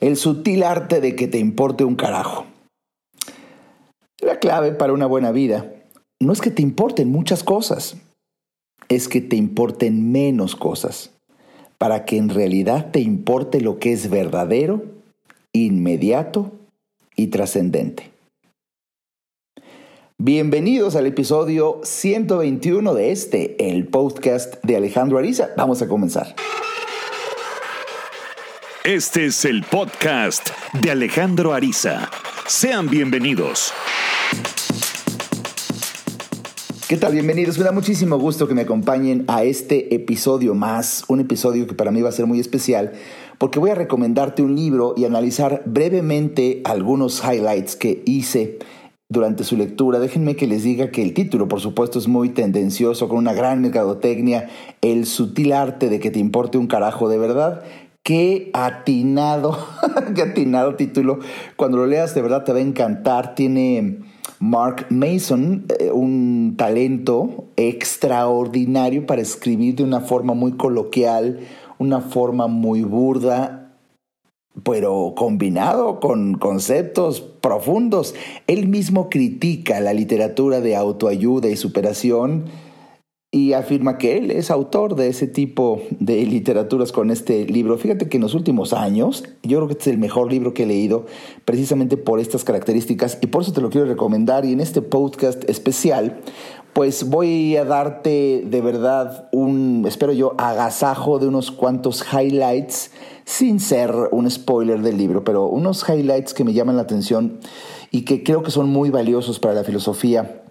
El sutil arte de que te importe un carajo. La clave para una buena vida no es que te importen muchas cosas, es que te importen menos cosas, para que en realidad te importe lo que es verdadero, inmediato y trascendente. Bienvenidos al episodio 121 de este, el podcast de Alejandro Ariza. Vamos a comenzar. Este es el podcast de Alejandro Ariza. Sean bienvenidos. ¿Qué tal? Bienvenidos. Me da muchísimo gusto que me acompañen a este episodio más, un episodio que para mí va a ser muy especial, porque voy a recomendarte un libro y analizar brevemente algunos highlights que hice durante su lectura. Déjenme que les diga que el título, por supuesto, es muy tendencioso, con una gran mercadotecnia, el sutil arte de que te importe un carajo de verdad. Qué atinado, qué atinado título. Cuando lo leas de verdad te va a encantar. Tiene Mark Mason eh, un talento extraordinario para escribir de una forma muy coloquial, una forma muy burda, pero combinado con conceptos profundos. Él mismo critica la literatura de autoayuda y superación y afirma que él es autor de ese tipo de literaturas con este libro. Fíjate que en los últimos años, yo creo que este es el mejor libro que he leído precisamente por estas características y por eso te lo quiero recomendar y en este podcast especial pues voy a darte de verdad un, espero yo, agasajo de unos cuantos highlights, sin ser un spoiler del libro, pero unos highlights que me llaman la atención y que creo que son muy valiosos para la filosofía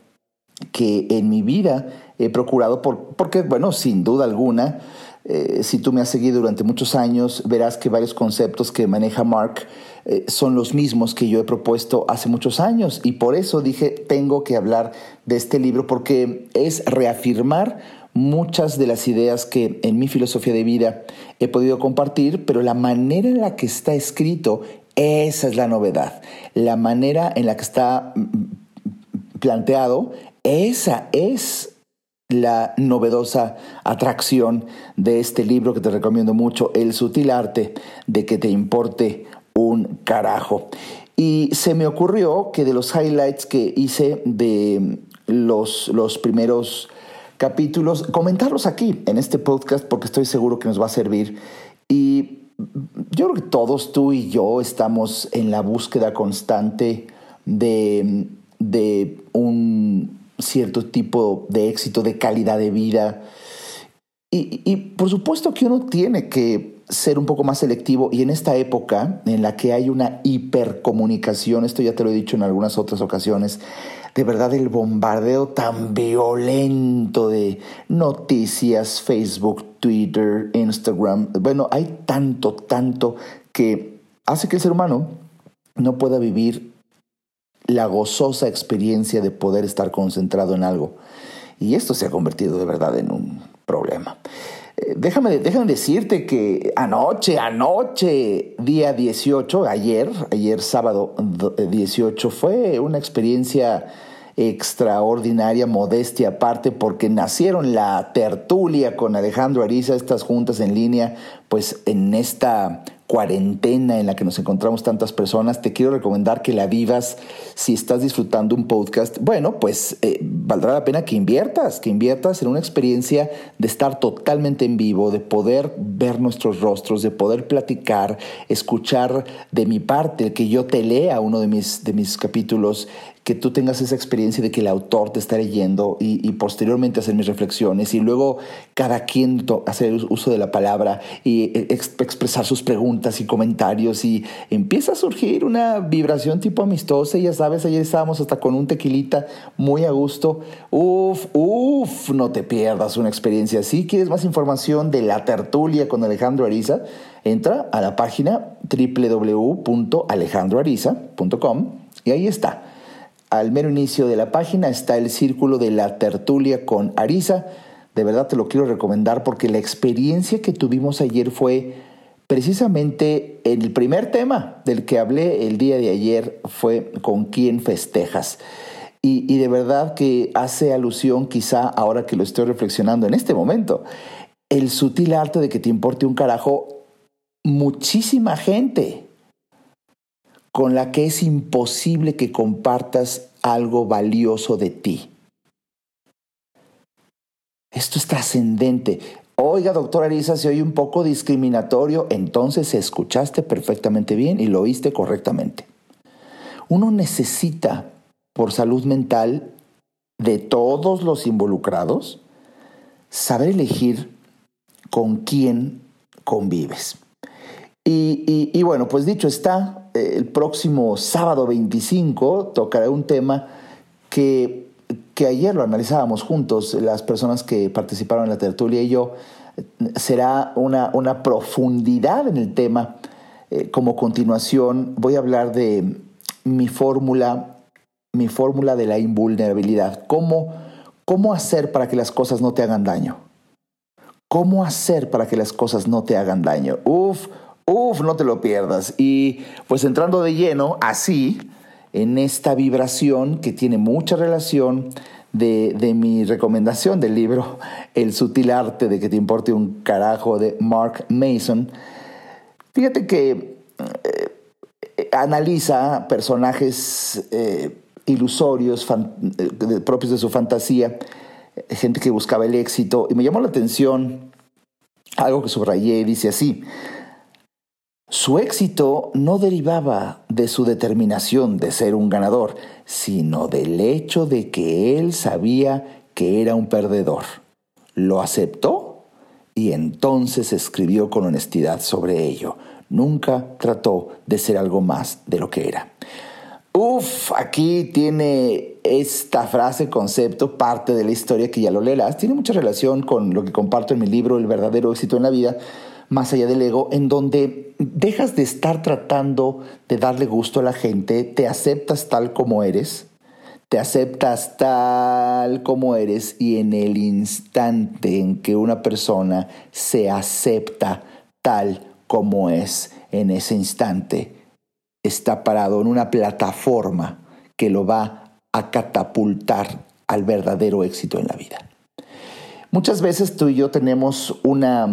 que en mi vida he procurado, por, porque, bueno, sin duda alguna, eh, si tú me has seguido durante muchos años, verás que varios conceptos que maneja Mark eh, son los mismos que yo he propuesto hace muchos años. Y por eso dije, tengo que hablar de este libro, porque es reafirmar muchas de las ideas que en mi filosofía de vida he podido compartir, pero la manera en la que está escrito, esa es la novedad. La manera en la que está mm, planteado, esa es la novedosa atracción de este libro que te recomiendo mucho, El sutil arte de que te importe un carajo. Y se me ocurrió que de los highlights que hice de los, los primeros capítulos, comentarlos aquí en este podcast porque estoy seguro que nos va a servir. Y yo creo que todos tú y yo estamos en la búsqueda constante de, de un cierto tipo de éxito, de calidad de vida. Y, por supuesto que uno tiene que ser un poco más selectivo y en esta época en la que hay una hipercomunicación, esto ya te lo he dicho en algunas otras ocasiones, de verdad el bombardeo tan violento de noticias, Facebook, Twitter, Instagram, bueno, hay tanto, tanto que hace que el ser humano no pueda vivir la gozosa experiencia de poder estar concentrado en algo. Y esto se ha convertido de verdad en un problema. Eh, déjame, déjame decirte que anoche, anoche, día 18, ayer, ayer sábado 18, fue una experiencia extraordinaria, modestia aparte, porque nacieron la tertulia con Alejandro Ariza, estas juntas en línea, pues en esta cuarentena en la que nos encontramos tantas personas, te quiero recomendar que la vivas si estás disfrutando un podcast. Bueno, pues eh, valdrá la pena que inviertas, que inviertas en una experiencia de estar totalmente en vivo, de poder ver nuestros rostros, de poder platicar, escuchar de mi parte, que yo te lea uno de mis, de mis capítulos que tú tengas esa experiencia de que el autor te está leyendo y, posteriormente hacer mis reflexiones y luego cada quien hacer uso de la palabra y e, expresar sus preguntas y comentarios y empieza a surgir una vibración tipo amistosa y ya sabes, ayer estábamos hasta con un tequilita muy a gusto. Uf, uf, no te pierdas una experiencia así. ¿Quieres más información de la tertulia con Alejandro Ariza? Entra a la página www.alejandroariza.com y ahí está al mero inicio de la página está el círculo de la tertulia con Arisa. De verdad te lo quiero recomendar porque la experiencia que tuvimos ayer fue precisamente el primer tema del que hablé el día de ayer fue con quién festejas. Y, y de verdad que hace alusión quizá ahora que lo estoy reflexionando en este momento, el sutil arte de que te importe un carajo muchísima gente con la que es imposible que compartas algo valioso de ti. Esto es trascendente. Oiga, doctora Arisa, se oye un poco discriminatorio, entonces escuchaste perfectamente bien y lo oíste correctamente. Uno necesita, por salud mental de todos los involucrados, saber elegir con quién convives. Y, bueno, pues dicho está, el próximo sábado 25 tocaré un tema que, que ayer lo analizábamos juntos, las personas que participaron en la tertulia y yo, será una, una profundidad en el tema. Eh, como continuación voy a hablar de mi fórmula, mi fórmula de la invulnerabilidad. ¿Cómo, ¿Cómo hacer para que las cosas no te hagan daño? ¿Cómo hacer para que las cosas no te hagan daño? Uf, uf, no te lo pierdas. Y pues entrando de lleno, así, en esta vibración que tiene mucha relación de, de, mi recomendación del libro El sutil arte de que te importe un carajo de Mark Mason. Fíjate que eh, analiza personajes eh, ilusorios, eh, propios de su fantasía, gente que buscaba el éxito, y me llamó la atención algo que subrayé, dice así, su éxito no derivaba de su determinación de ser un ganador, sino del hecho de que él sabía que era un perdedor. Lo aceptó y entonces escribió con honestidad sobre ello. Nunca trató de ser algo más de lo que era. Uf, aquí tiene esta frase, concepto, parte de la historia que ya lo leerás. Tiene mucha relación con lo que comparto en mi libro, El verdadero éxito en la vida, más allá del ego, en donde dejas de estar tratando de darle gusto a la gente, te aceptas tal como eres, te aceptas tal como eres y en el instante en que una persona se acepta tal como es, en ese instante está parado en una plataforma que lo va a catapultar al verdadero éxito en la vida. Muchas veces tú y yo tenemos una,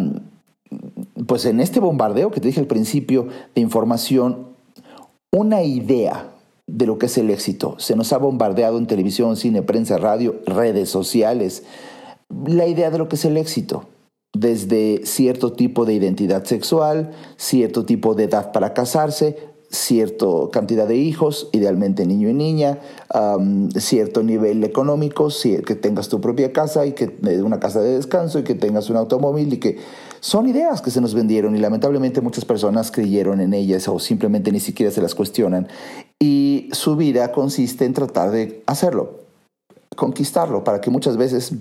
pues en este bombardeo que te dije al principio de información, una idea de lo que es el éxito. Se nos ha bombardeado en televisión, cine, prensa, radio, redes sociales, la idea de lo que es el éxito desde cierto tipo de identidad sexual, cierto tipo de edad para casarse, cierta cantidad de hijos, idealmente niño y niña, cierto nivel económico, que tengas tu propia casa y que eh, una casa de descanso y que tengas un automóvil y que son ideas que se nos vendieron y lamentablemente muchas personas creyeron en ellas o simplemente ni siquiera se las cuestionan. Y su vida consiste en tratar de hacerlo, conquistarlo para que muchas veces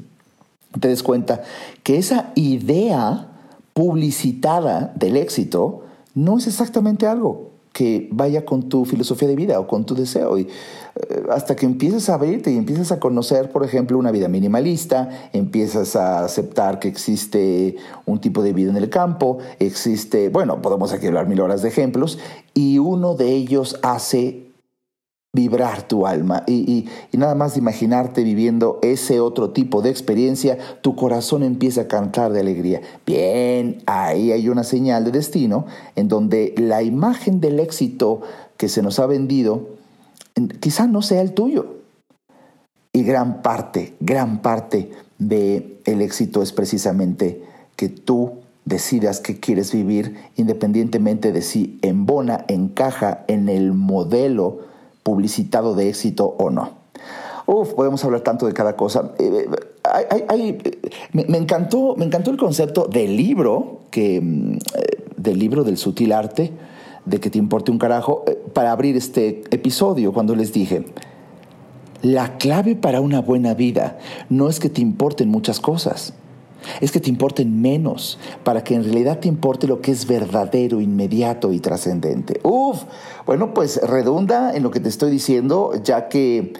te des cuenta que esa idea publicitada del éxito no es exactamente algo que vaya con tu filosofía de vida o con tu deseo. Y eh, hasta que empieces a abrirte y empiezas a conocer, por ejemplo, una vida minimalista, empiezas a aceptar que existe un tipo de vida en el campo, existe, bueno, podemos aquí hablar mil horas de ejemplos, y uno de ellos hace vibrar tu alma y, nada más imaginarte viviendo ese otro tipo de experiencia, tu corazón empieza a cantar de alegría. Bien, ahí hay una señal de destino en donde la imagen del éxito que se nos ha vendido quizá no sea el tuyo. Y gran parte, gran parte del el éxito es precisamente que tú decidas que quieres vivir independientemente de si embona, encaja en el modelo publicitado de éxito o no. Uf, podemos hablar tanto de cada cosa. Eh, eh, me, encantó, me encantó el concepto del libro, que, mm, eh, del libro del sutil arte, de que te importe un carajo, para abrir este episodio, cuando les dije, la clave para una buena vida no es que te importen muchas cosas, es que te importen menos, para que en realidad te importe lo que es verdadero, inmediato y trascendente. Uf, bueno, pues redunda en lo que te estoy diciendo, ya que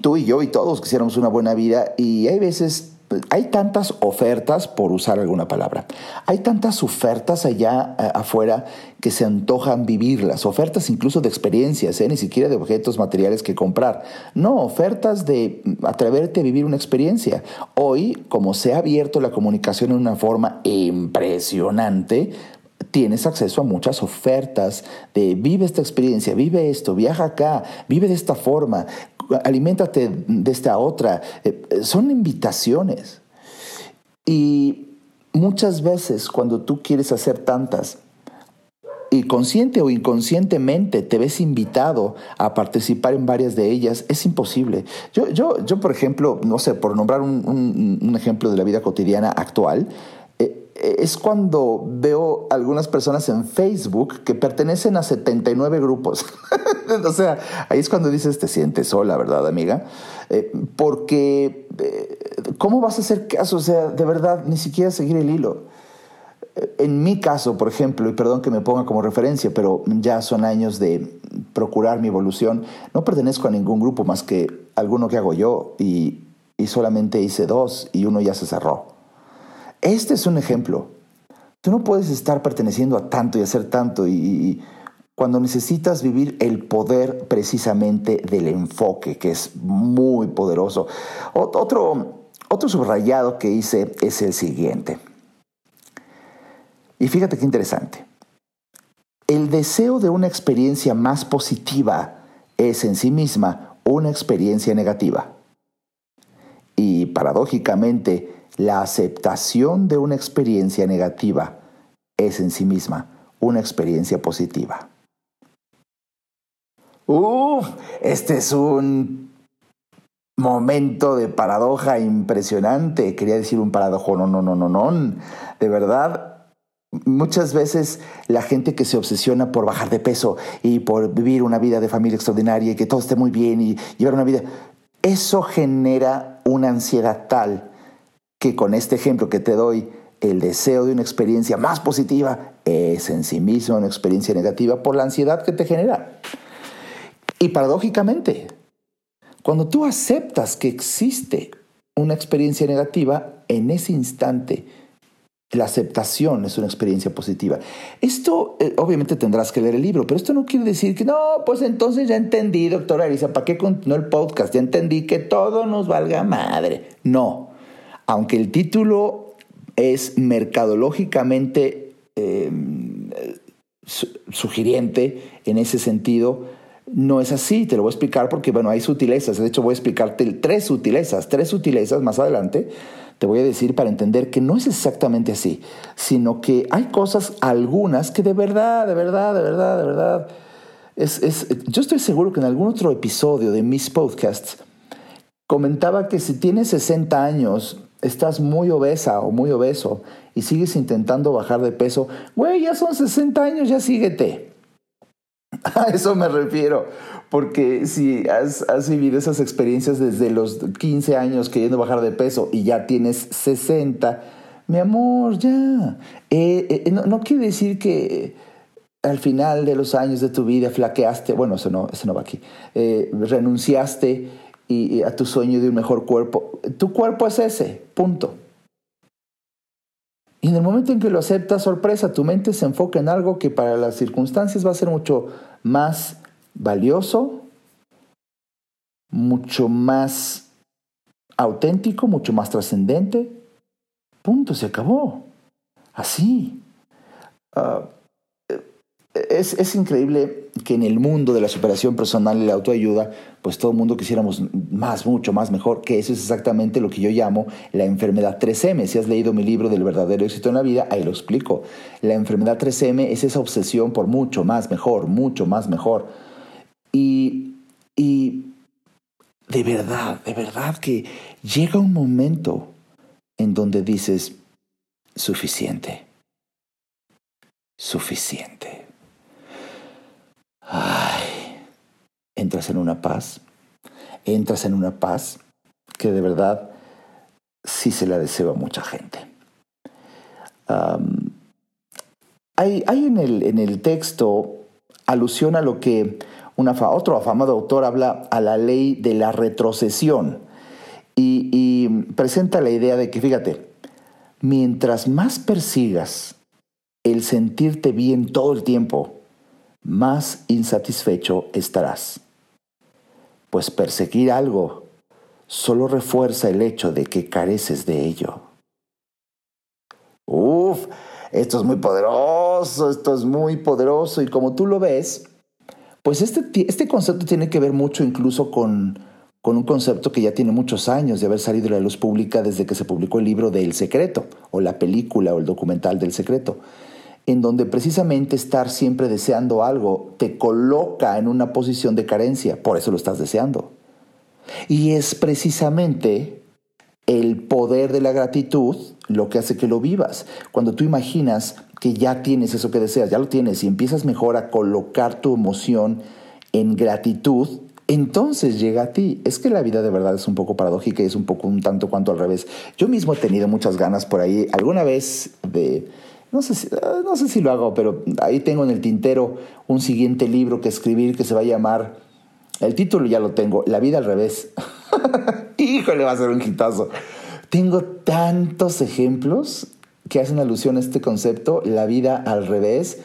tú y yo y todos quisiéramos una buena vida y hay veces hay tantas ofertas, por usar alguna palabra, hay tantas ofertas allá eh, afuera que se antojan vivirlas, ofertas incluso de experiencias, ¿eh? ni siquiera de objetos materiales que comprar, no, ofertas de atreverte a vivir una experiencia. Hoy, como se ha abierto la comunicación en una forma impresionante, tienes acceso a muchas ofertas de vive esta experiencia, vive esto, viaja acá, vive de esta forma, aliméntate de esta otra. Eh, son invitaciones. Y muchas veces cuando tú quieres hacer tantas, y consciente o inconscientemente te ves invitado a participar en varias de ellas, es imposible. Yo, yo, yo por ejemplo, no sé, por nombrar un ejemplo de la vida cotidiana actual, es cuando veo algunas personas en Facebook que pertenecen a 79 grupos. o sea, ahí es cuando dices, te sientes sola, ¿verdad, amiga? Eh, porque, eh, ¿cómo vas a hacer caso? O sea, de verdad, ni siquiera seguir el hilo. Eh, en mi caso, por ejemplo, y perdón que me ponga como referencia, pero ya son años de procurar mi evolución, no pertenezco a ningún grupo más que alguno que hago yo y, y solamente hice dos y uno ya se cerró. Este es un ejemplo. Tú no puedes estar perteneciendo a tanto y hacer tanto y, cuando necesitas vivir el poder precisamente del enfoque, que es muy poderoso. Otro, otro subrayado que hice es el siguiente. Y fíjate qué interesante. El deseo de una experiencia más positiva es en sí misma una experiencia negativa. Y paradójicamente, la aceptación de una experiencia negativa es en sí misma una experiencia positiva. Uf, este es un momento de paradoja impresionante. Quería decir un paradojo, no, no, no, no, no. De verdad, muchas veces la gente que se obsesiona por bajar de peso y por vivir una vida de familia extraordinaria y que todo esté muy bien y llevar una vida, eso genera una ansiedad tal que con este ejemplo que te doy, el deseo de una experiencia más positiva es en sí mismo una experiencia negativa por la ansiedad que te genera. Y paradójicamente, cuando tú aceptas que existe una experiencia negativa, en ese instante la aceptación es una experiencia positiva. Esto, eh, obviamente tendrás que leer el libro, pero esto no quiere decir que no, pues entonces ya entendí, doctora Arisa, ¿para qué continuó el podcast? Ya entendí que todo nos valga madre. No, aunque el título es mercadológicamente em, sugiriente en ese sentido, no es así, te lo voy a explicar porque, bueno, hay sutilezas, de hecho voy a explicarte tres sutilezas, tres sutilezas más adelante, te voy a decir para entender que no es exactamente así, sino que hay cosas, algunas, que de verdad, de verdad, de verdad, de verdad, es, es, yo estoy seguro que en algún otro episodio de mis podcasts comentaba que si tienes 60 años estás muy obesa o muy obeso y sigues intentando bajar de peso, güey, ya son 60 años, ya síguete. A eso me refiero, porque si has, vivido esas experiencias desde los 15 años queriendo bajar de peso y ya tienes 60, mi amor, ya. Eh, eh, no, quiere decir que al final de los años de tu vida flaqueaste, bueno, eso no, eso no va aquí, eh, renunciaste y, a tu sueño de un mejor cuerpo. Tu cuerpo es ese, punto. Y en el momento en que lo aceptas, sorpresa, tu mente se enfoca en algo que para las circunstancias va a ser mucho más valioso, mucho más auténtico, mucho más trascendente. Punto, se acabó. Así. Ah, es, increíble que en el mundo de la superación personal y la autoayuda, pues todo el mundo quisiéramos más, mucho más mejor, que eso es exactamente lo que yo llamo la enfermedad 3M. Si has leído mi libro del verdadero éxito en la vida, ahí lo explico. La enfermedad 3M es esa obsesión por mucho más mejor, mucho más mejor. Y, y de verdad, de verdad que llega un momento en donde dices, suficiente, suficiente ay, entras en una paz, entras en una paz que de verdad sí se la deseo a mucha gente. hay, en, el, texto alusión a lo que otro afamado autor habla a la ley de la retrocesión y, y presenta la idea de que, fíjate, mientras más persigas el sentirte bien todo el tiempo, más insatisfecho estarás. Pues perseguir algo solo refuerza el hecho de que careces de ello. Uf, esto es muy poderoso esto es muy poderoso y como tú lo ves, pues este, este concepto tiene que ver mucho incluso con, con un concepto que ya tiene muchos años de haber salido a la luz pública desde que se publicó el libro de El Secreto, o la película o el documental del Secreto, en donde precisamente estar siempre deseando algo te coloca en una posición de carencia, por eso lo estás deseando. Y es precisamente el poder de la gratitud lo que hace que lo vivas. Cuando tú imaginas que ya tienes eso que deseas, ya lo tienes y empiezas mejor a colocar tu emoción en gratitud, entonces llega a ti. Es que la vida de verdad es un poco paradójica y es un poco un tanto cuanto al revés. Yo mismo he tenido muchas ganas por ahí, alguna vez de... No sé, si, ah, no sé si lo hago, pero ahí tengo en el tintero un siguiente libro que escribir que se va a llamar, el título ya lo tengo, La vida al revés. Híjole, va a ser un hitazo. Tengo tantos ejemplos que hacen alusión a este concepto, la vida al revés,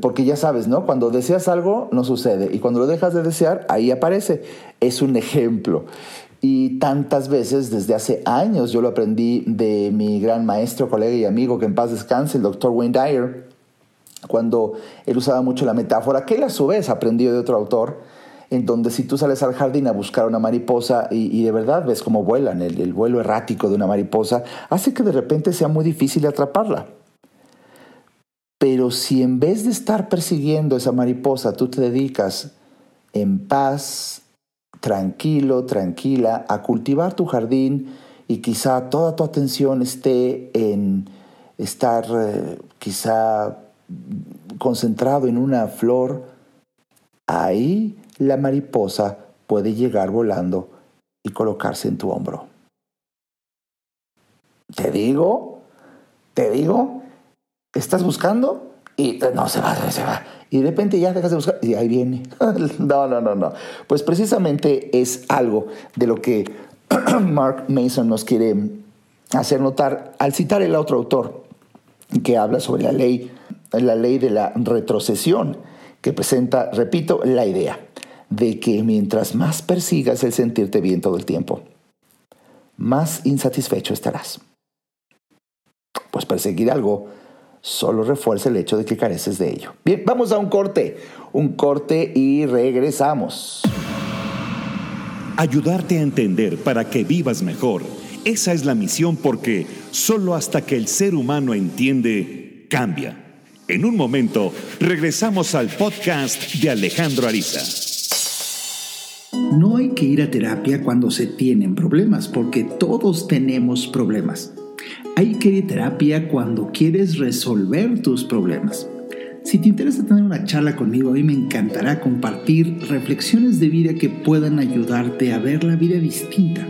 porque ya sabes, ¿no? Cuando deseas algo, no sucede, y cuando lo dejas de desear, ahí aparece. Es un ejemplo. Y tantas veces, desde hace años, yo lo aprendí de mi gran maestro, colega y amigo, que en paz descanse, el doctor Wayne Dyer, cuando él usaba mucho la metáfora, que él a su vez aprendió de otro autor, en donde si tú sales al jardín a buscar una mariposa y, de verdad ves cómo vuelan, el, el, vuelo errático de una mariposa, hace que de repente sea muy difícil atraparla. Pero si en vez de estar persiguiendo esa mariposa, tú te dedicas en paz, tranquilo, tranquila, a cultivar tu jardín y quizá toda tu atención esté en estar eh, quizá concentrado en una flor, ahí la mariposa puede llegar volando y colocarse en tu hombro. Te digo, te digo, estás buscando y no se va, se va. Y de repente ya dejas de buscar y ahí viene. no, no, no, no. Pues precisamente es algo de lo que Mark Mason nos quiere hacer notar al citar el otro autor que habla sobre la ley, la ley de la retrocesión, que presenta, repito, la idea de que mientras más persigas el sentirte bien todo el tiempo, más insatisfecho estarás. Pues perseguir algo solo refuerza el hecho de que careces de ello. Bien, vamos a un corte, un corte y regresamos. Ayudarte a entender para que vivas mejor. Esa es la misión porque solo hasta que el ser humano entiende, cambia. En un momento, regresamos al podcast de Alejandro Ariza. No hay que ir a terapia cuando se tienen problemas, porque todos tenemos problemas. Hay que ir a terapia cuando quieres resolver tus problemas. Si te interesa tener una charla conmigo, a mí me encantará compartir reflexiones de vida que puedan ayudarte a ver la vida distinta.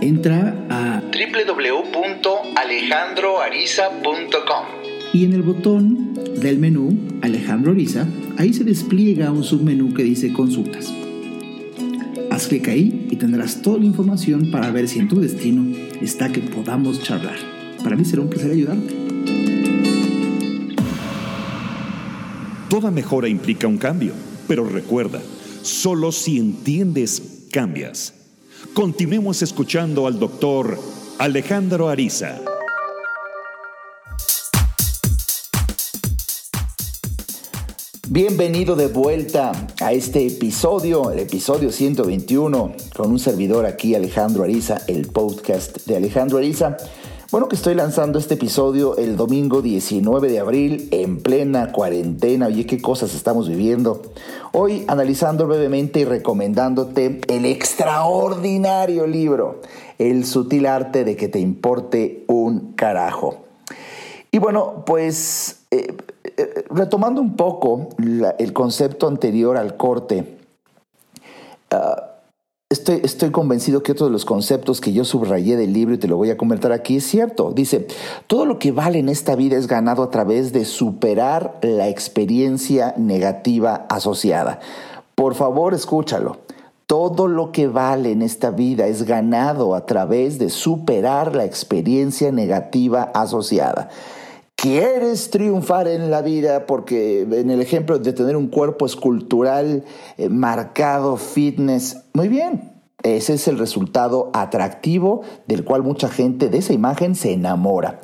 Entra a www.alejandroariza.com y en el botón del menú Alejandro Ariza, ahí se despliega un submenú que dice consultas. Haz clic ahí y tendrás toda la información para ver si en tu destino está que podamos charlar. Para mí será un placer ayudarte. Toda mejora implica un cambio, pero recuerda, solo si entiendes, cambias. Continuemos escuchando al doctor Alejandro Ariza. Bienvenido de vuelta a este episodio, el episodio 121, con un servidor aquí, Alejandro Ariza, el podcast de Alejandro Ariza. Bueno, que estoy lanzando este episodio el domingo 19 de abril en plena cuarentena. Oye, qué cosas estamos viviendo. Hoy analizando brevemente y recomendándote el extraordinario libro, El sutil arte de que te importe un carajo. Y bueno, pues eh, eh, retomando un poco el concepto anterior al corte, ah, estoy, estoy convencido que otro de los conceptos que yo subrayé del libro y te lo voy a comentar aquí es cierto. Dice, todo lo que vale en esta vida es ganado a través de superar la experiencia negativa asociada. Por favor, escúchalo. Todo lo que vale en esta vida es ganado a través de superar la experiencia negativa asociada quieres triunfar en la vida porque en el ejemplo de tener un cuerpo escultural eh, marcado, fitness, muy bien. Ese es el resultado atractivo del cual mucha gente de esa imagen se enamora.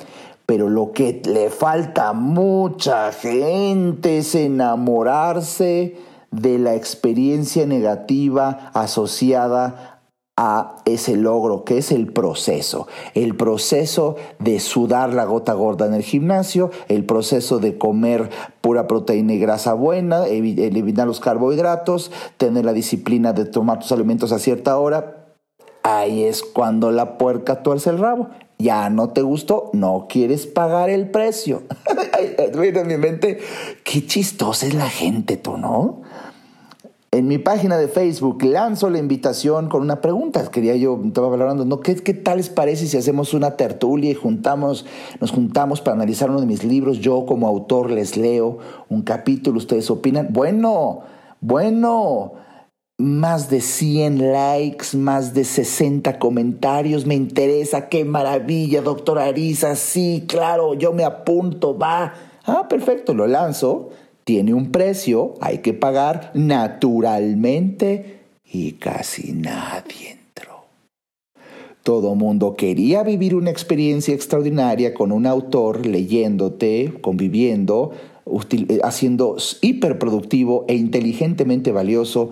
Pero lo que le falta a mucha gente es enamorarse de la experiencia negativa asociada a ese logro, que es el proceso. El proceso de sudar la gota gorda en el gimnasio, el proceso de comer pura proteína y grasa buena, eliminar los carbohidratos, tener la disciplina de tomar tus alimentos a cierta hora. Ahí es cuando la puerca tuerce el rabo. Ya no te gustó, no quieres pagar el precio. en mi mente, qué chistosa es la gente, tú, ¿no? En mi página de Facebook lanzo la invitación con una pregunta. Quería yo, estaba hablando, ¿no? ¿Qué, ¿Qué, tal les parece si hacemos una tertulia y juntamos, nos juntamos para analizar uno de mis libros? Yo como autor les leo un capítulo, ustedes opinan. Bueno, bueno, más de 100 likes, más de 60 comentarios, me interesa, qué maravilla, doctora Arisa, sí, claro, yo me apunto, va. Ah, perfecto, lo lanzo tiene un precio, hay que pagar naturalmente y casi nadie entró. Todo mundo quería vivir una experiencia extraordinaria con un autor leyéndote, conviviendo, eh, haciendo hiperproductivo e inteligentemente valioso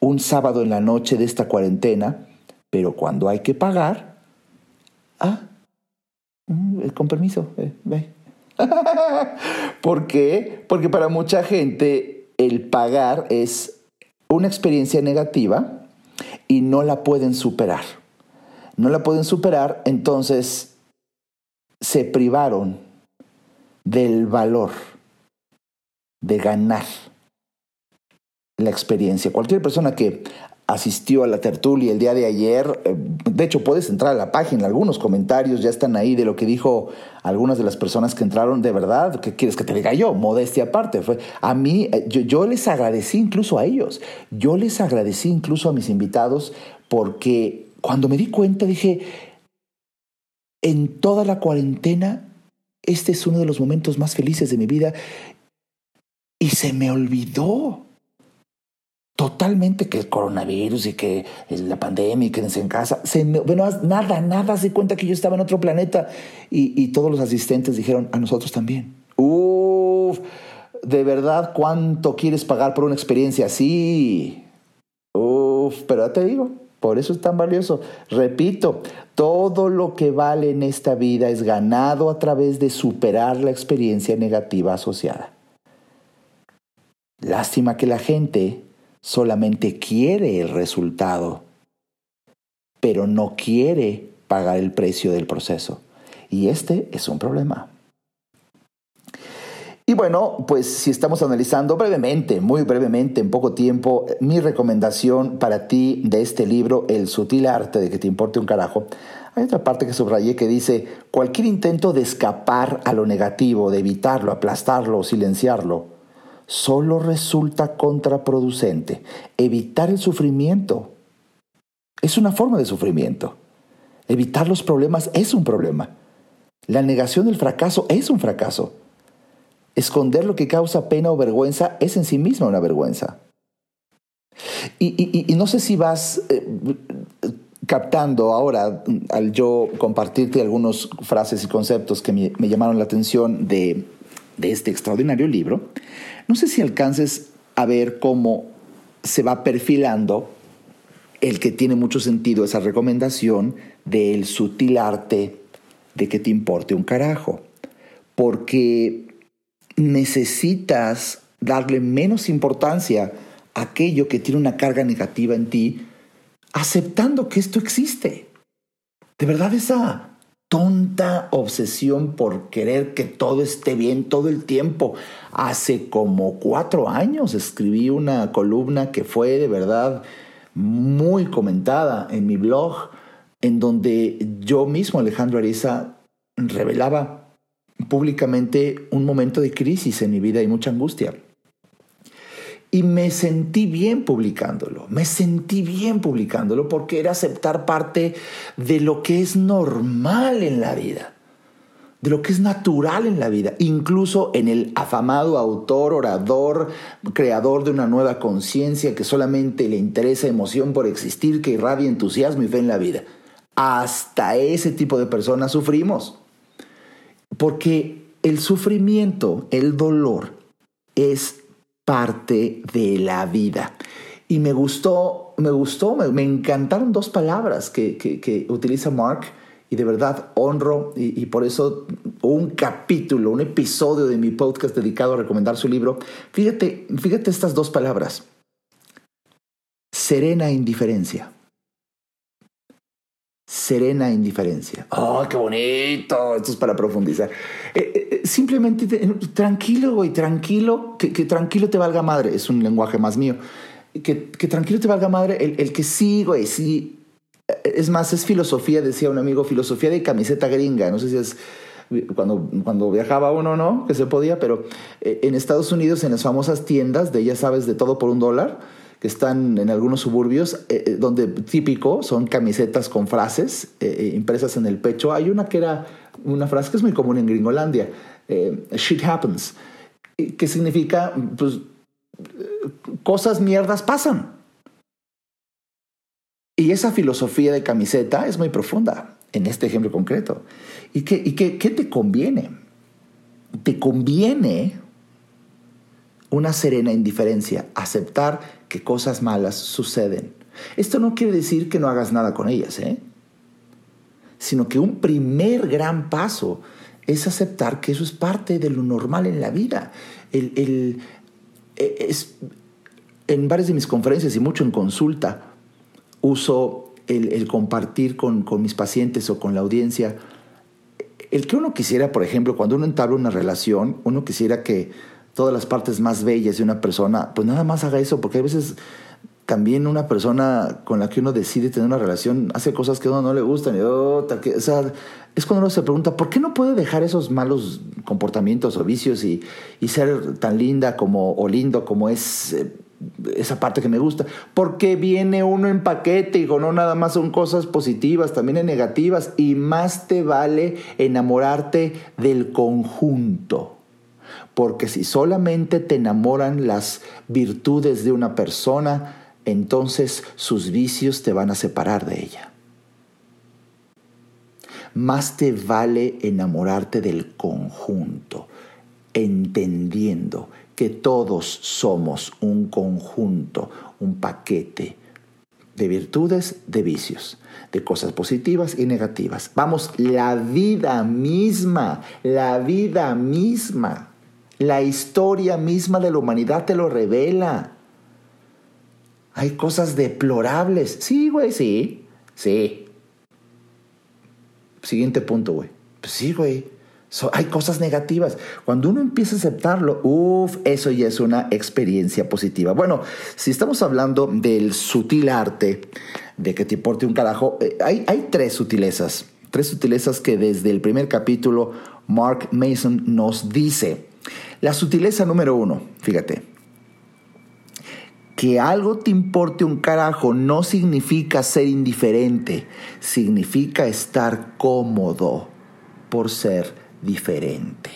un sábado en la noche de esta cuarentena, pero cuando hay que pagar, ah, mm, con permiso, eh, ve, ¿Por qué? Porque para mucha gente el pagar es una experiencia negativa y no la pueden superar. No la pueden superar, entonces se privaron del valor de ganar la experiencia. Cualquier persona que asistió a la tertulia el día de ayer. Eh, de hecho, puedes entrar a la página, algunos comentarios ya están ahí de lo que dijo algunas de las personas que entraron. De verdad, ¿qué quieres que te diga yo? Modestia aparte. Fue, a mí, eh, yo, yo les agradecí incluso a ellos. Yo les agradecí incluso a mis invitados porque cuando me di cuenta dije, en toda la cuarentena, este es uno de los momentos más felices de mi vida y se me olvidó totalmente que el coronavirus y que la pandemia y quédense en casa. Se bueno, nada, nada se cuenta que yo estaba en otro planeta y, todos los asistentes dijeron a nosotros también. Uf, de verdad, ¿cuánto quieres pagar por una experiencia así? Uf, pero te digo, por eso es tan valioso. Repito, todo lo que vale en esta vida es ganado a través de superar la experiencia negativa asociada. Lástima que la gente solamente quiere el resultado, pero no quiere pagar el precio del proceso. Y este es un problema. Y bueno, pues si estamos analizando brevemente, muy brevemente, en poco tiempo, mi recomendación para ti de este libro, El sutil arte de que te importe un carajo, hay otra parte que subrayé que dice, cualquier intento de escapar a lo negativo, de evitarlo, aplastarlo silenciarlo, solo resulta contraproducente. Evitar el sufrimiento es una forma de sufrimiento. Evitar los problemas es un problema. La negación del fracaso es un fracaso. Esconder lo que causa pena o vergüenza es en sí misma una vergüenza. Y, no sé si vas eh, captando ahora, al yo compartirte algunas frases y conceptos que me, llamaron la atención de, de este extraordinario libro, no sé si alcances a ver cómo se va perfilando el que tiene mucho sentido esa recomendación del sutil arte de que te importe un carajo. Porque necesitas darle menos importancia a aquello que tiene una carga negativa en ti, aceptando que esto existe. De verdad esa tonta obsesión por querer que todo esté bien todo el tiempo. Hace como cuatro años escribí una columna que fue de verdad muy comentada en mi blog, en donde yo mismo, Alejandro Ariza, revelaba públicamente un momento de crisis en mi vida y mucha angustia. Y me sentí bien publicándolo, me sentí bien publicándolo porque era aceptar parte de lo que es normal en la vida, de lo que es natural en la vida, incluso en el afamado autor, orador, creador de una nueva conciencia que solamente le interesa emoción por existir, que irradia entusiasmo y fe en la vida. Hasta ese tipo de personas sufrimos. porque el sufrimiento, el dolor, es parte de la vida. Y me gustó, me gustó, me, encantaron dos palabras que, utiliza Mark y de verdad honro y, por eso un capítulo, un episodio de mi podcast dedicado a recomendar su libro. Fíjate, fíjate estas dos palabras. Serena indiferencia. Serena indiferencia. ¡Oh, qué bonito! Esto es para profundizar. Eh, eh, eh, simplemente tranquilo, güey, tranquilo, que, tranquilo te valga madre. Es un lenguaje más mío. Que, tranquilo te valga madre el, que sí, güey, sí. Es más, es filosofía, decía un amigo, filosofía de camiseta gringa. No sé si es cuando, cuando viajaba uno, ¿no? Que se podía, pero en Estados Unidos, en las famosas tiendas de, ya sabes, de todo por un dólar que están en algunos suburbios, eh, eh, donde típico son camisetas con frases eh, impresas en el pecho. Hay una que era una frase que es muy común en Gringolandia, shit happens, que significa, pues, cosas mierdas pasan. Y esa filosofía de camiseta es muy profunda en este ejemplo concreto. ¿Y qué, y qué, qué te conviene? Te conviene una serena indiferencia, aceptar que cosas malas suceden. Esto no quiere decir que no hagas nada con ellas, ¿eh? sino que un primer gran paso es aceptar que eso es parte de lo normal en la vida. El, e, es, en varias de mis conferencias y mucho en consulta, uso el, compartir con, con, mis pacientes o con la audiencia. El que uno quisiera, por ejemplo, cuando uno entabla una relación, uno quisiera que todas las partes más bellas de una persona, pues nada más haga eso, porque a veces también una persona con la que uno decide tener una relación hace cosas que a uno no le gustan. Y, o sea, es cuando uno se pregunta, ¿por qué no puede dejar esos malos comportamientos o vicios y, ser tan linda como, o lindo como es eh, esa parte que me gusta? Porque viene uno en paquete, y no nada más son cosas positivas, también hay negativas, y más te vale enamorarte del conjunto porque si solamente te enamoran las virtudes de una persona, entonces sus vicios te van a separar de ella. Más te vale enamorarte del conjunto, entendiendo que todos somos un conjunto, un paquete de virtudes, de vicios, de cosas positivas y negativas. Vamos, la vida misma, la vida misma la historia misma de la humanidad te lo revela. Hay cosas deplorables. Sí, güey, sí. Sí. Siguiente punto, güey. Pues sí, güey. hay cosas negativas. Cuando uno empieza a aceptarlo, uff, eso ya es una experiencia positiva. Bueno, si estamos hablando del sutil arte de que te importe un carajo, eh, hay, hay tres sutilezas. Tres sutilezas que desde el primer capítulo Mark Mason nos dice. La sutileza número uno, fíjate. Que algo te importe un carajo no significa ser indiferente, significa estar cómodo por ser diferente.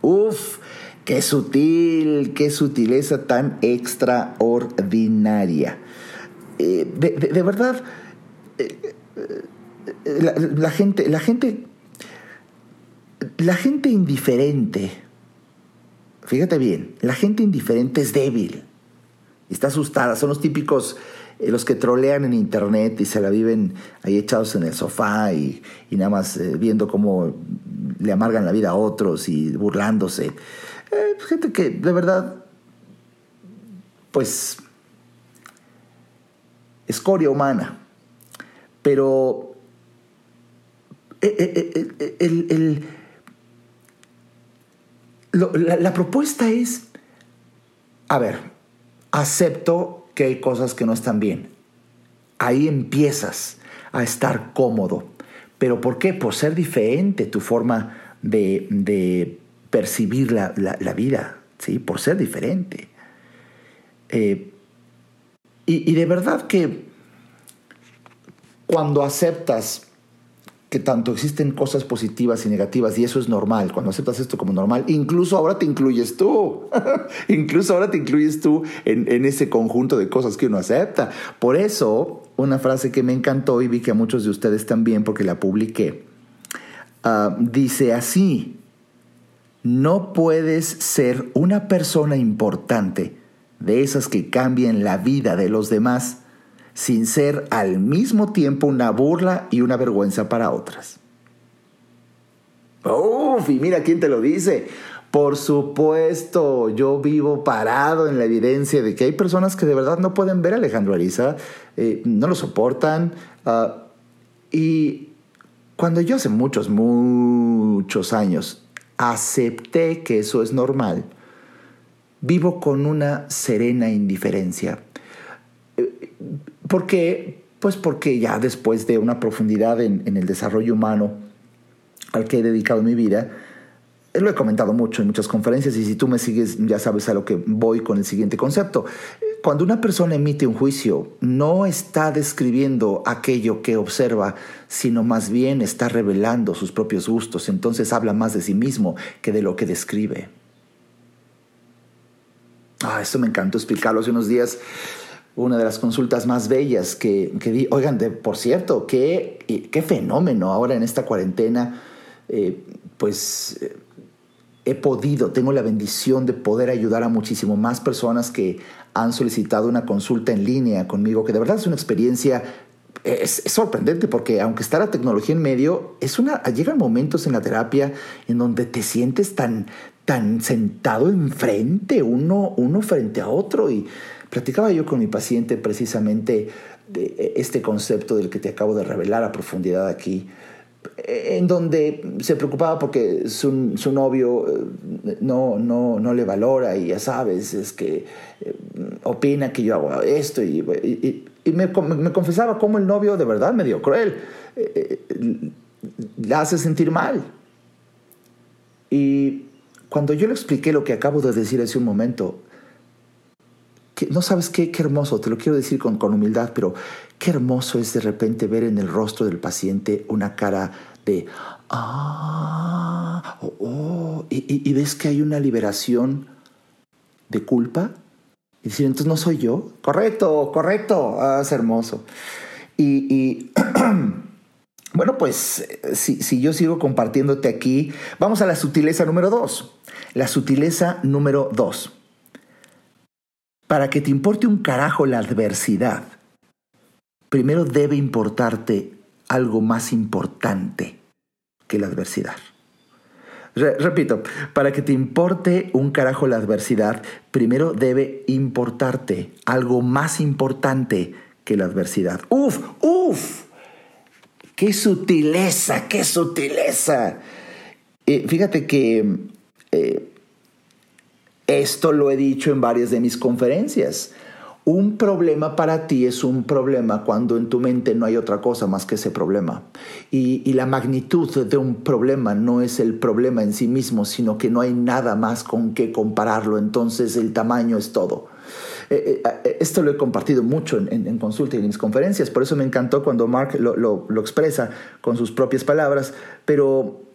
Uf, qué sutil, qué sutileza tan extraordinaria. Eh, de, verdad, eh, eh, la gente, la gente, la gente indiferente fíjate bien, la gente indiferente es débil, está asustada, son los típicos, eh, los que trolean en internet y se la viven ahí echados en el sofá y, nada más eh, viendo cómo le amargan la vida a otros y burlándose. Eh, gente que de verdad, pues, escoria humana, pero el la, propuesta es, a ver, acepto que hay cosas que no están bien. Ahí empiezas a estar cómodo. ¿Pero por qué? Por ser diferente tu forma de, percibir la, vida, ¿sí? Por ser diferente. Eh, y de verdad que cuando aceptas que tanto existen cosas positivas y negativas y eso es normal, cuando aceptas esto como normal, incluso ahora te incluyes tú, incluso ahora te incluyes tú en, en, ese conjunto de cosas que uno acepta. Por eso, una frase que me encantó y vi que a muchos de ustedes también, porque la publiqué, ah, dice así, no puedes ser una persona importante de esas que cambian la vida de los demás sin ser al mismo tiempo una burla y una vergüenza para otras. Uf, y mira quién te lo dice. Por supuesto, yo vivo parado en la evidencia de que hay personas que de verdad no pueden ver a Alejandro Ariza, eh, no lo soportan. Ah, y cuando yo hace muchos, muchos años acepté que eso es normal, vivo con una serena indiferencia. Eh, ¿Por qué? Pues porque ya después de una profundidad en, en el desarrollo humano al que he dedicado mi vida, lo he comentado mucho en muchas conferencias y si tú me sigues ya sabes a lo que voy con el siguiente concepto. Cuando una persona emite un juicio, no está describiendo aquello que observa, sino más bien está revelando sus propios gustos. Entonces habla más de sí mismo que de lo que describe. Ah, esto me encantó explicarlo hace unos días. Una de las consultas más bellas que, que di. Oigan, de, por cierto, qué, qué fenómeno ahora en esta cuarentena. Eh, pues he podido, tengo la bendición de poder ayudar a muchísimo más personas que han solicitado una consulta en línea conmigo, que de verdad es una experiencia es, sorprendente porque aunque está la tecnología en medio, es una, llegan momentos en la terapia en donde te sientes tan, tan sentado enfrente, uno, uno frente a otro. Y platicaba yo con mi paciente precisamente de este concepto del que te acabo de revelar a profundidad aquí en donde se preocupaba porque su, su novio eh, no, no, no, le valora y ya sabes, es que eh, opina que yo hago esto y, y, me, me, confesaba cómo el novio de verdad me dio cruel, eh, la hace sentir mal. Y cuando yo le expliqué lo que acabo de decir hace un momento, no sabes qué, qué hermoso, te lo quiero decir con, con humildad, pero qué hermoso es de repente ver en el rostro del paciente una cara de, ah, oh, oh y, ves que hay una liberación de culpa. Y decir, entonces no soy yo. Correcto, correcto. Ah, es hermoso. Y, y bueno, pues si, si, yo sigo compartiéndote aquí, vamos a la sutileza número dos. La sutileza número dos para que te importe un carajo la adversidad, primero debe importarte algo más importante que la adversidad. repito, para que te importe un carajo la adversidad, primero debe importarte algo más importante que la adversidad. Uf, uf, qué sutileza, qué sutileza. Eh, fíjate que eh, esto lo he dicho en varias de mis conferencias. Un problema para ti es un problema cuando en tu mente no hay otra cosa más que ese problema. Y, la magnitud de un problema no es el problema en sí mismo, sino que no hay nada más con qué compararlo. Entonces el tamaño es todo. Eh, eh, eh, esto lo he compartido mucho en, en, consulta y en mis conferencias, por eso me encantó cuando Mark lo expresa con sus propias palabras, pero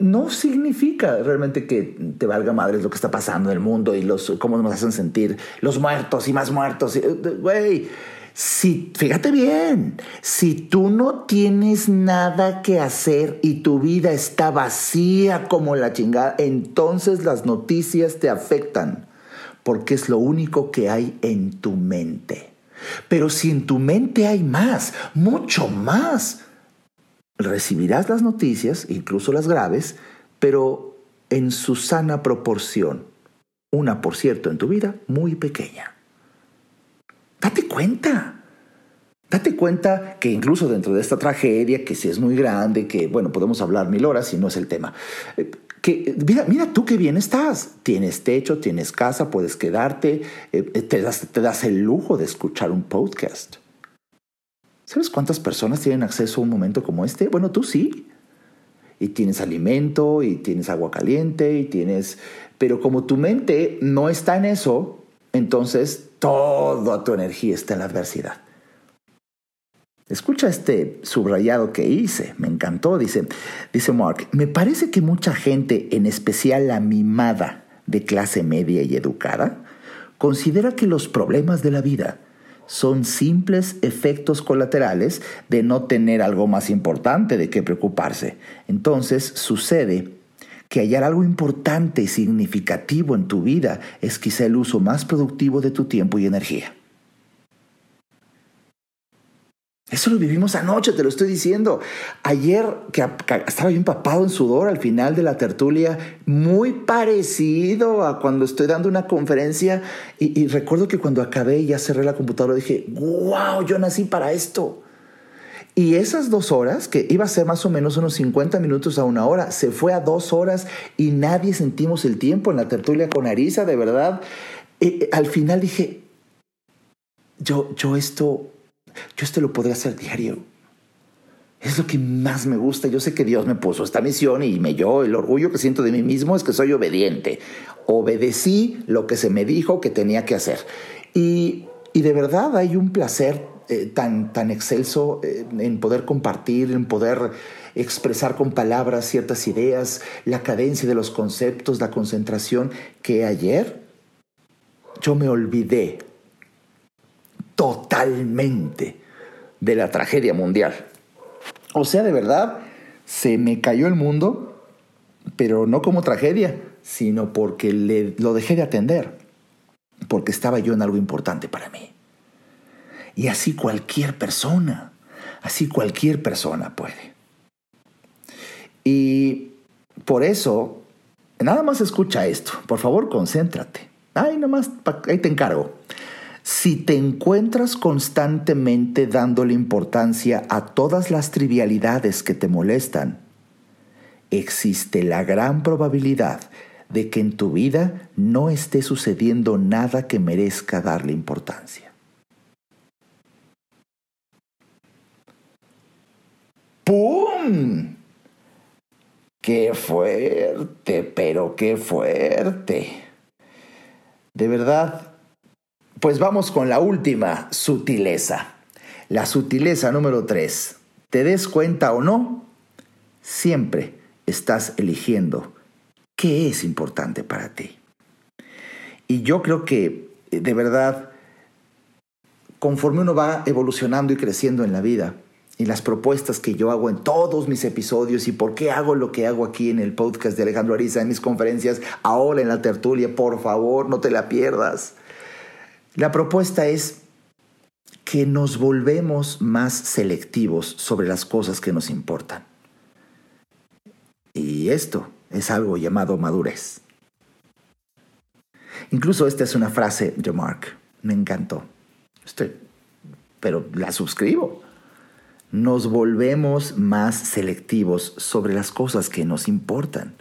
no significa realmente que te valga madres lo que está pasando en el mundo y los, cómo nos hacen sentir los muertos y más muertos. Güey, si, fíjate bien, si tú no tienes nada que hacer y tu vida está vacía como la chingada, entonces las noticias te afectan porque es lo único que hay en tu mente. Pero si en tu mente hay más, mucho más, recibirás las noticias, incluso las graves, pero en su sana proporción. Una, por cierto, en tu vida muy pequeña. Date cuenta. Date cuenta que incluso dentro de esta tragedia, que si es muy grande, que bueno, podemos hablar mil horas y no es el tema, eh, que mira, mira tú qué bien estás. Tienes techo, tienes casa, puedes quedarte, eh, das, te das el lujo de escuchar un podcast. ¿Sabes cuántas personas tienen acceso a un momento como este? Bueno, tú sí. Y tienes alimento, y tienes agua caliente, y tienes... Pero como tu mente no está en eso, entonces toda tu energía está en la adversidad. Escucha este subrayado que hice, me encantó, dice, dice Mark, me parece que mucha gente, en especial la mimada de clase media y educada, considera que los problemas de la vida son simples efectos colaterales de no tener algo más importante de qué preocuparse. Entonces sucede que hallar algo importante y significativo en tu vida es quizá el uso más productivo de tu tiempo y energía. Eso lo vivimos anoche, te lo estoy diciendo. Ayer que estaba yo empapado en sudor al final de la tertulia, muy parecido a cuando estoy dando una conferencia y, recuerdo que cuando acabé y ya cerré la computadora dije, wow, yo nací para esto. Y esas dos horas, que iba a ser más o menos unos 50 minutos a una hora, se fue a dos horas y nadie sentimos el tiempo en la tertulia con Arisa, de verdad. al final dije, yo, yo esto yo esto lo podría hacer diario. Es lo que más me gusta. Yo sé que Dios me puso esta misión y me yo el orgullo que siento de mí mismo es que soy obediente. Obedecí lo que se me dijo que tenía que hacer. Y, de verdad hay un placer eh, tan, tan excelso eh, en poder compartir, en poder expresar con palabras ciertas ideas, la cadencia de los conceptos, la concentración, que ayer yo me olvidé totalmente de la tragedia mundial. O sea, de verdad, se me cayó el mundo, pero no como tragedia, sino porque le, lo dejé de atender, porque estaba yo en algo importante para mí. Y así cualquier persona, así cualquier persona puede. Y por eso, nada más escucha esto, por favor, concéntrate. Ay, nomás, ahí te encargo. Si te encuentras constantemente dándole importancia a todas las trivialidades que te molestan, existe la gran probabilidad de que en tu vida no esté sucediendo nada que merezca darle importancia. ¡Pum! ¡Qué fuerte, pero qué fuerte! De verdad, pues vamos con la última sutileza. La sutileza número tres. Te des cuenta o no, siempre estás eligiendo qué es importante para ti. Y yo creo que, de verdad, conforme uno va evolucionando y creciendo en la vida, y las propuestas que yo hago en todos mis episodios y por qué hago lo que hago aquí en el podcast de Alejandro Ariza, en mis conferencias, ahora en la tertulia, por favor, no te la pierdas. La propuesta es que nos volvemos más selectivos sobre las cosas que nos importan. Y esto es algo llamado madurez. Incluso esta es una frase de Mark. Me encantó. Pero la suscribo. Nos volvemos más selectivos sobre las cosas que nos importan.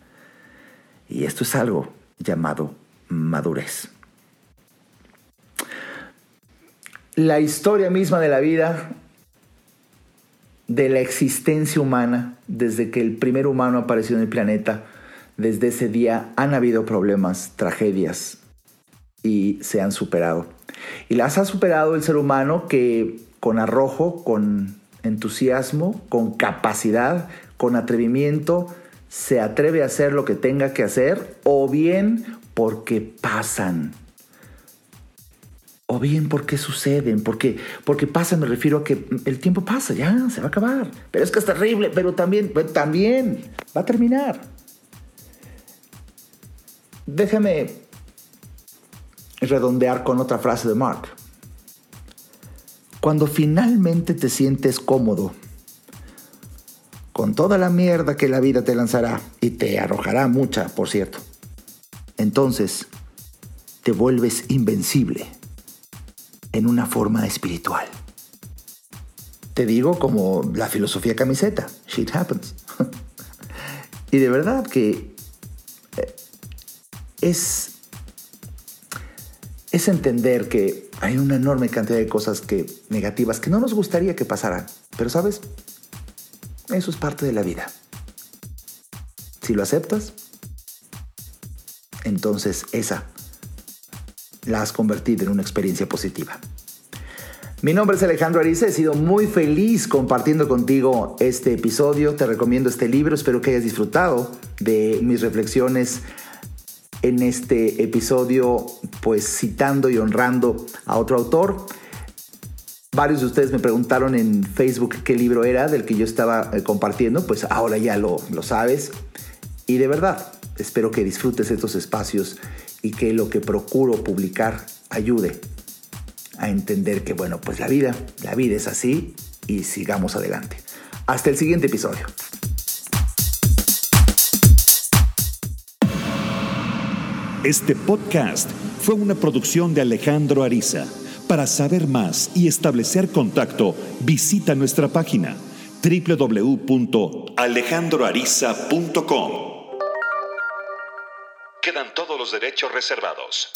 Y esto es algo llamado madurez. La historia misma de la vida, de la existencia humana, desde que el primer humano apareció en el planeta, desde ese día han habido problemas, tragedias y se han superado. Y las ha superado el ser humano que con arrojo, con entusiasmo, con capacidad, con atrevimiento, se atreve a hacer lo que tenga que hacer o bien porque pasan o bien por qué suceden, porque, porque pasa, me refiero a que el tiempo pasa, ya, se va a acabar. Pero es que es terrible, pero también, también va a terminar. Déjame redondear con otra frase de Mark. Cuando finalmente te sientes cómodo con toda la mierda que la vida te lanzará y te arrojará mucha, por cierto, entonces te vuelves invencible en una forma espiritual. Te digo como la filosofía camiseta, shit happens. y de verdad que eh, es, es entender que hay una enorme cantidad de cosas que, negativas que no nos gustaría que pasaran. Pero sabes, eso es parte de la vida. Si lo aceptas, entonces esa la has convertido en una experiencia positiva. Mi nombre es Alejandro Ariza, he sido muy feliz compartiendo contigo este episodio, te recomiendo este libro, espero que hayas disfrutado de mis reflexiones en este episodio, pues citando y honrando a otro autor. Varios de ustedes me preguntaron en Facebook qué libro era del que yo estaba eh, compartiendo, pues ahora ya lo, lo sabes. Y de verdad, espero que disfrutes estos espacios y que lo que procuro publicar ayude a entender que, bueno, pues la vida, la vida es así y sigamos adelante. Hasta el siguiente episodio. Este podcast fue una producción de Alejandro Ariza. Para saber más y establecer contacto, visita nuestra página www.alejandroariza.com. Quedan todos los derechos reservados.